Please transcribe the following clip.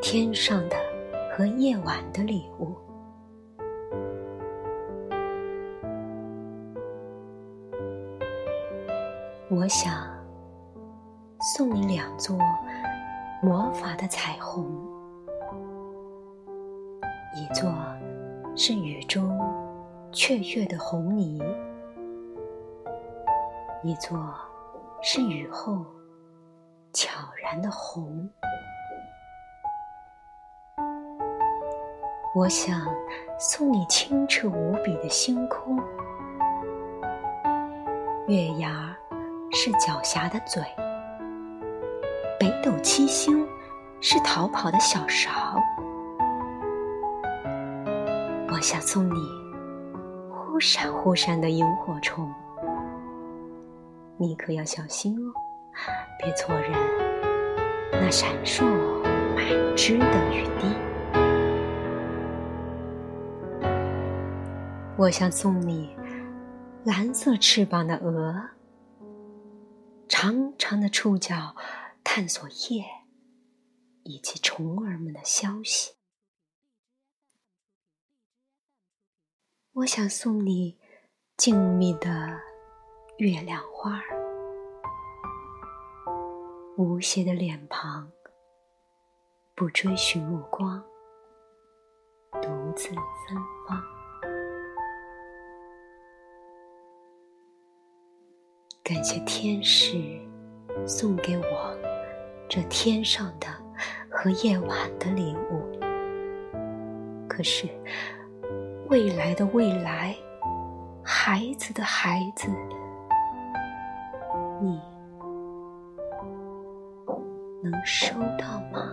天上的和夜晚的礼物。我想送你两座魔法的彩虹，一座是雨中雀跃的红泥，一座是雨后悄然的红。我想送你清澈无比的星空，月牙。是狡黠的嘴，北斗七星是逃跑的小勺。我想送你忽闪忽闪的萤火虫，你可要小心哦，别错认那闪烁满枝的我想送你蓝色翅膀的鹅。长长的触角探索夜以及虫儿们的消息。我想送你静谧的月亮花儿，无邪的脸庞，不追寻目光，独自芬芳。感谢天使送给我这天上的和夜晚的礼物。可是未来的未来，孩子的孩子，你能收到吗？